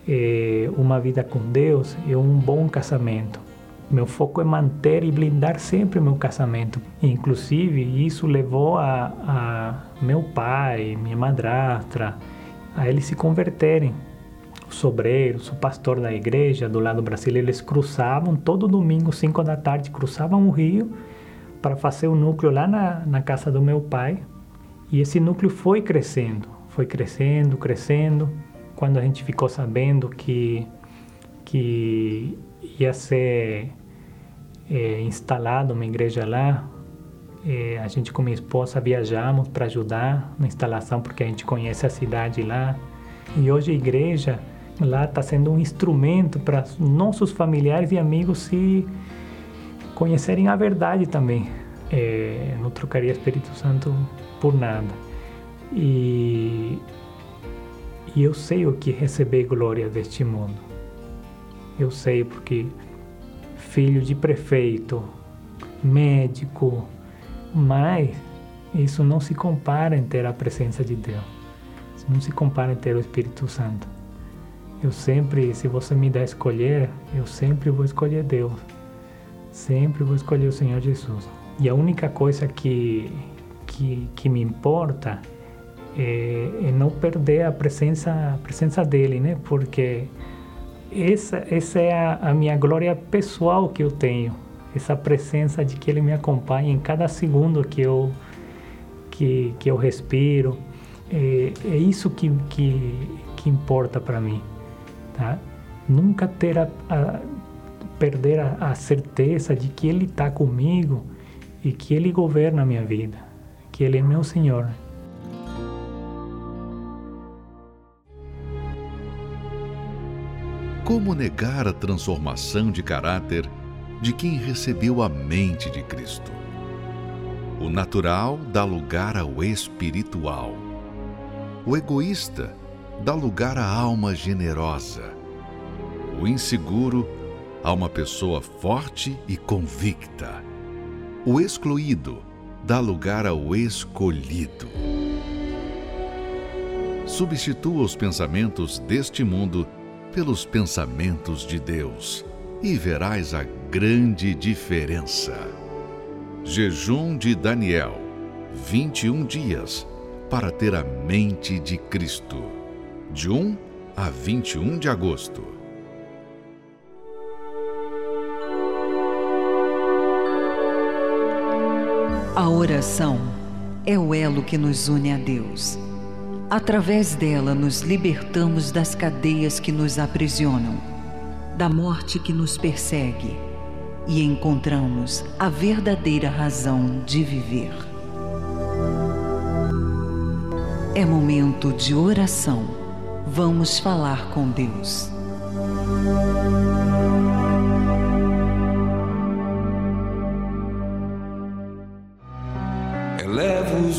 é, uma vida com Deus é um bom casamento. Meu foco é manter e blindar sempre meu casamento. Inclusive, isso levou a, a meu pai, minha madrastra, a eles se converterem. Os obreiros, o pastor da igreja do lado brasileiro, eles cruzavam todo domingo, 5 da tarde, cruzavam o rio para fazer o um núcleo lá na, na casa do meu pai. E esse núcleo foi crescendo, foi crescendo, crescendo. Quando a gente ficou sabendo que, que ia ser é, instalado uma igreja lá. É, a gente com minha esposa viajamos para ajudar na instalação porque a gente conhece a cidade lá. E hoje a igreja lá está sendo um instrumento para nossos familiares e amigos se conhecerem a verdade também. É, não trocaria Espírito Santo por nada. E, e eu sei o que é receber glória deste mundo. Eu sei porque filho de prefeito, médico, mas isso não se compara em ter a presença de Deus. Isso não se compara em ter o Espírito Santo. Eu sempre, se você me der a escolher, eu sempre vou escolher Deus. Sempre vou escolher o Senhor Jesus. E a única coisa que, que, que me importa é, é não perder a presença, a presença dele, né? Porque essa, essa é a, a, minha glória pessoal que eu tenho. Essa presença de que Ele me acompanha em cada segundo que eu, que, que eu respiro. É, é isso que, que, que importa para mim. Tá? Nunca ter a, a perder a, a certeza de que Ele está comigo e que Ele governa a minha vida, que Ele é meu Senhor. Como negar a transformação de caráter de quem recebeu a mente de Cristo? O natural dá lugar ao espiritual. O egoísta dá lugar à alma generosa. O inseguro a uma pessoa forte e convicta. O excluído dá lugar ao escolhido. Substitua os pensamentos deste mundo pelos pensamentos de Deus e verás a grande diferença. Jejum de Daniel 21 dias para ter a mente de Cristo. De 1 a 21 de agosto. A oração é o elo que nos une a Deus. Através dela, nos libertamos das cadeias que nos aprisionam, da morte que nos persegue e encontramos a verdadeira razão de viver. É momento de oração. Vamos falar com Deus.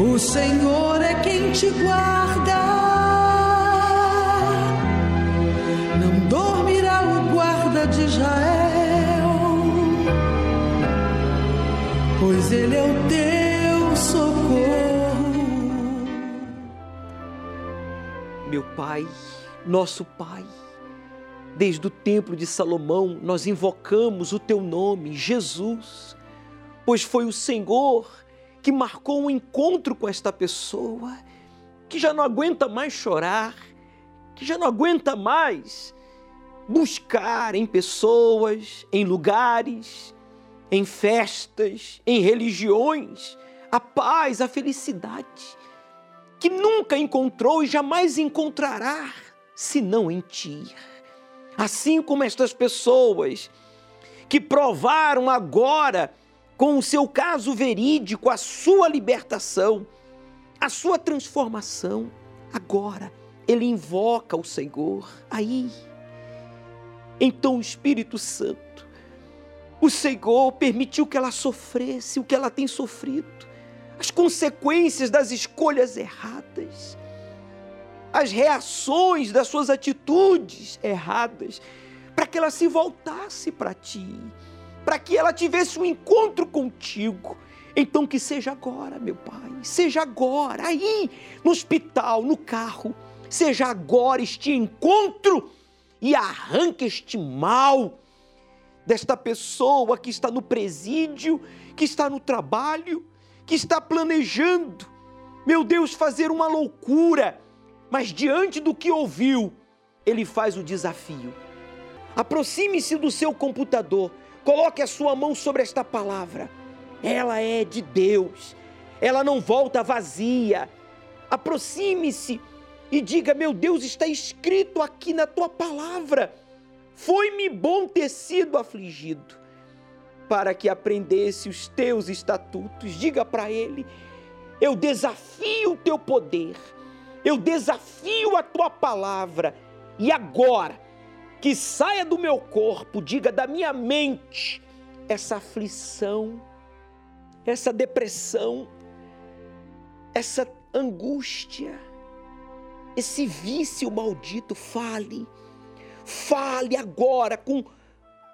O Senhor é quem te guarda. Não dormirá o guarda de Israel, pois ele é o teu socorro. Meu Pai, nosso Pai. Desde o templo de Salomão, nós invocamos o teu nome, Jesus, pois foi o Senhor que marcou um encontro com esta pessoa que já não aguenta mais chorar, que já não aguenta mais buscar em pessoas, em lugares, em festas, em religiões, a paz, a felicidade, que nunca encontrou e jamais encontrará, senão em ti. Assim como estas pessoas que provaram agora, com o seu caso verídico, a sua libertação, a sua transformação, agora ele invoca o Senhor aí. Então o Espírito Santo, o Senhor permitiu que ela sofresse o que ela tem sofrido, as consequências das escolhas erradas, as reações das suas atitudes erradas, para que ela se voltasse para ti, para que ela tivesse um encontro contigo. Então que seja agora, meu Pai, seja agora, aí, no hospital, no carro, seja agora este encontro e arranque este mal desta pessoa que está no presídio, que está no trabalho, que está planejando, meu Deus, fazer uma loucura mas diante do que ouviu, ele faz o desafio. Aproxime-se do seu computador, coloque a sua mão sobre esta palavra. Ela é de Deus, ela não volta vazia. Aproxime-se e diga: Meu Deus, está escrito aqui na tua palavra. Foi-me bom ter sido afligido, para que aprendesse os teus estatutos. Diga para ele: Eu desafio o teu poder eu desafio a tua palavra e agora que saia do meu corpo, diga da minha mente, essa aflição, essa depressão, essa angústia, esse vício maldito, fale, fale agora com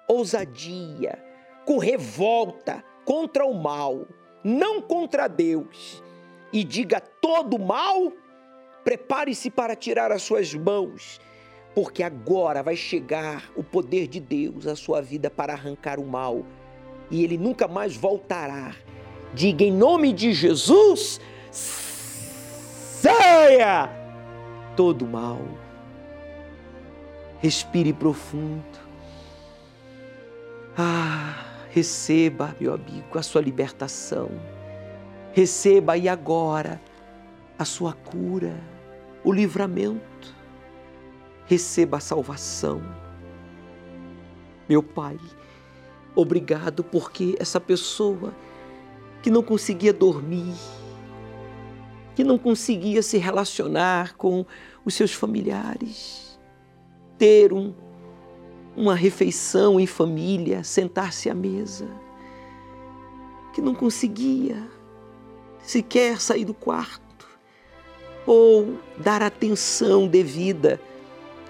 ousadia, com revolta contra o mal, não contra Deus, e diga todo mal Prepare-se para tirar as suas mãos, porque agora vai chegar o poder de Deus à sua vida para arrancar o mal e ele nunca mais voltará. Diga em nome de Jesus: saia todo mal. Respire profundo. Ah, receba, meu amigo, a sua libertação. Receba aí agora a sua cura o livramento, receba a salvação. Meu Pai, obrigado porque essa pessoa que não conseguia dormir, que não conseguia se relacionar com os seus familiares, ter um, uma refeição em família, sentar-se à mesa, que não conseguia sequer sair do quarto, ou dar atenção devida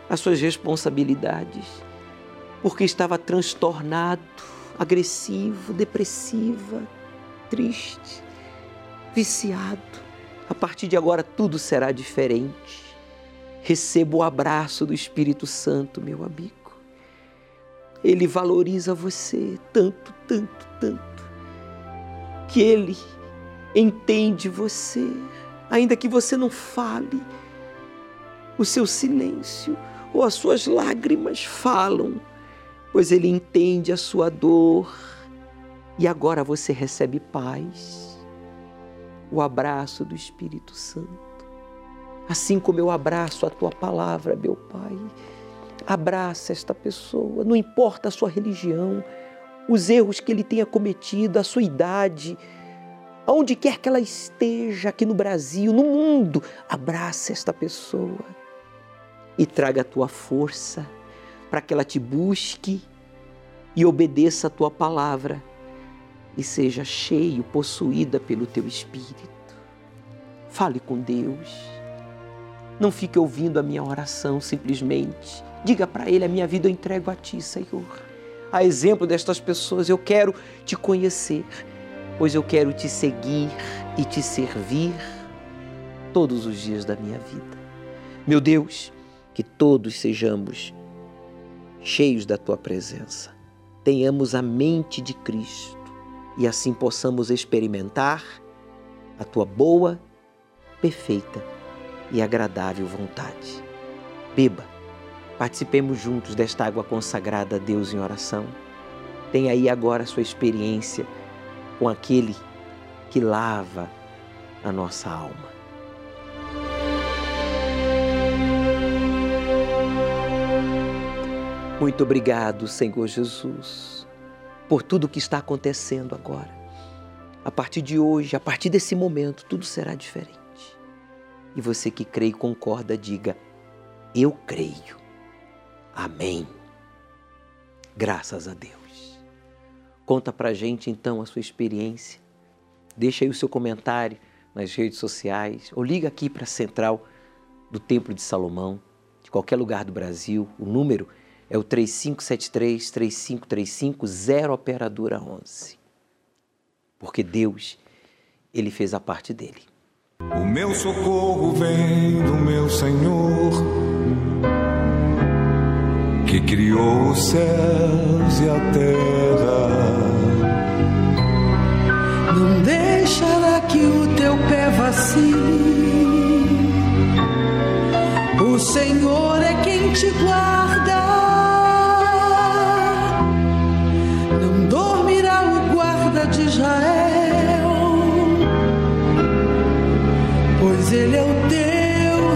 às suas responsabilidades, porque estava transtornado, agressivo, depressiva, triste, viciado. A partir de agora tudo será diferente. Receba o abraço do Espírito Santo, meu amigo. Ele valoriza você tanto, tanto, tanto, que ele entende você ainda que você não fale, o seu silêncio ou as suas lágrimas falam, pois Ele entende a sua dor. E agora você recebe paz, o abraço do Espírito Santo. Assim como eu abraço a tua palavra, meu Pai, abraça esta pessoa, não importa a sua religião, os erros que ele tenha cometido, a sua idade, aonde quer que ela esteja, aqui no Brasil, no mundo, abraça esta pessoa e traga a tua força para que ela te busque e obedeça a tua palavra e seja cheio, possuída pelo teu espírito. Fale com Deus. Não fique ouvindo a minha oração simplesmente. Diga para Ele: a minha vida eu entrego a Ti, Senhor. A exemplo destas pessoas, eu quero te conhecer pois eu quero te seguir e te servir todos os dias da minha vida. Meu Deus, que todos sejamos cheios da tua presença, tenhamos a mente de Cristo e assim possamos experimentar a tua boa, perfeita e agradável vontade. Beba, participemos juntos desta água consagrada a Deus em oração. Tenha aí agora a sua experiência com aquele que lava a nossa alma. Muito obrigado, Senhor Jesus, por tudo o que está acontecendo agora. A partir de hoje, a partir desse momento, tudo será diferente. E você que crê e concorda, diga: Eu creio. Amém. Graças a Deus. Conta pra gente então a sua experiência. Deixa aí o seu comentário nas redes sociais ou liga aqui para a central do Templo de Salomão, de qualquer lugar do Brasil. O número é o 3573 3535 0 operadora 11. Porque Deus, ele fez a parte dele. O meu socorro vem do meu Senhor, que criou os céus e a terra. Não deixará que o teu pé vacile. O Senhor é quem te guarda.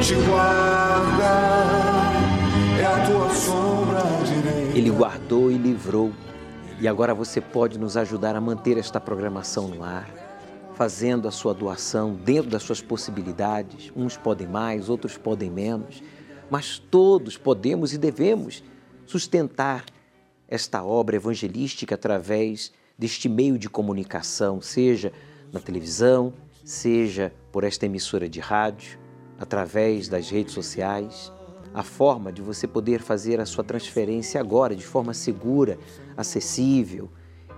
te guarda, é a tua sombra direita. Ele guardou e livrou. E agora você pode nos ajudar a manter esta programação no ar, fazendo a sua doação dentro das suas possibilidades. Uns podem mais, outros podem menos, mas todos podemos e devemos sustentar esta obra evangelística através deste meio de comunicação, seja na televisão, seja por esta emissora de rádio, através das redes sociais. A forma de você poder fazer a sua transferência agora de forma segura, acessível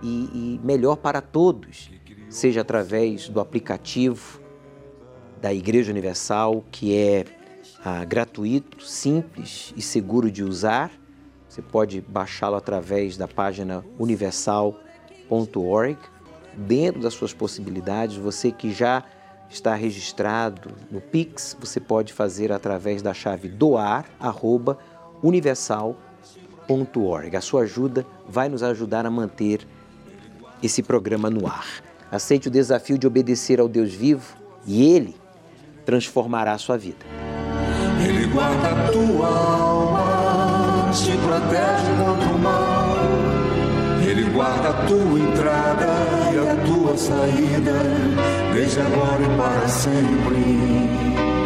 e, e melhor para todos, seja através do aplicativo da Igreja Universal, que é ah, gratuito, simples e seguro de usar. Você pode baixá-lo através da página universal www.org, dentro das suas possibilidades, você que já está registrado no Pix, você pode fazer através da chave doar@universal.org. A sua ajuda vai nos ajudar a manter esse programa no ar. Aceite o desafio de obedecer ao Deus vivo e ele transformará a sua vida. Ele guarda a tua alma, te protege contra o mal ele guarda a tua entrada saída, desde agora e para sempre.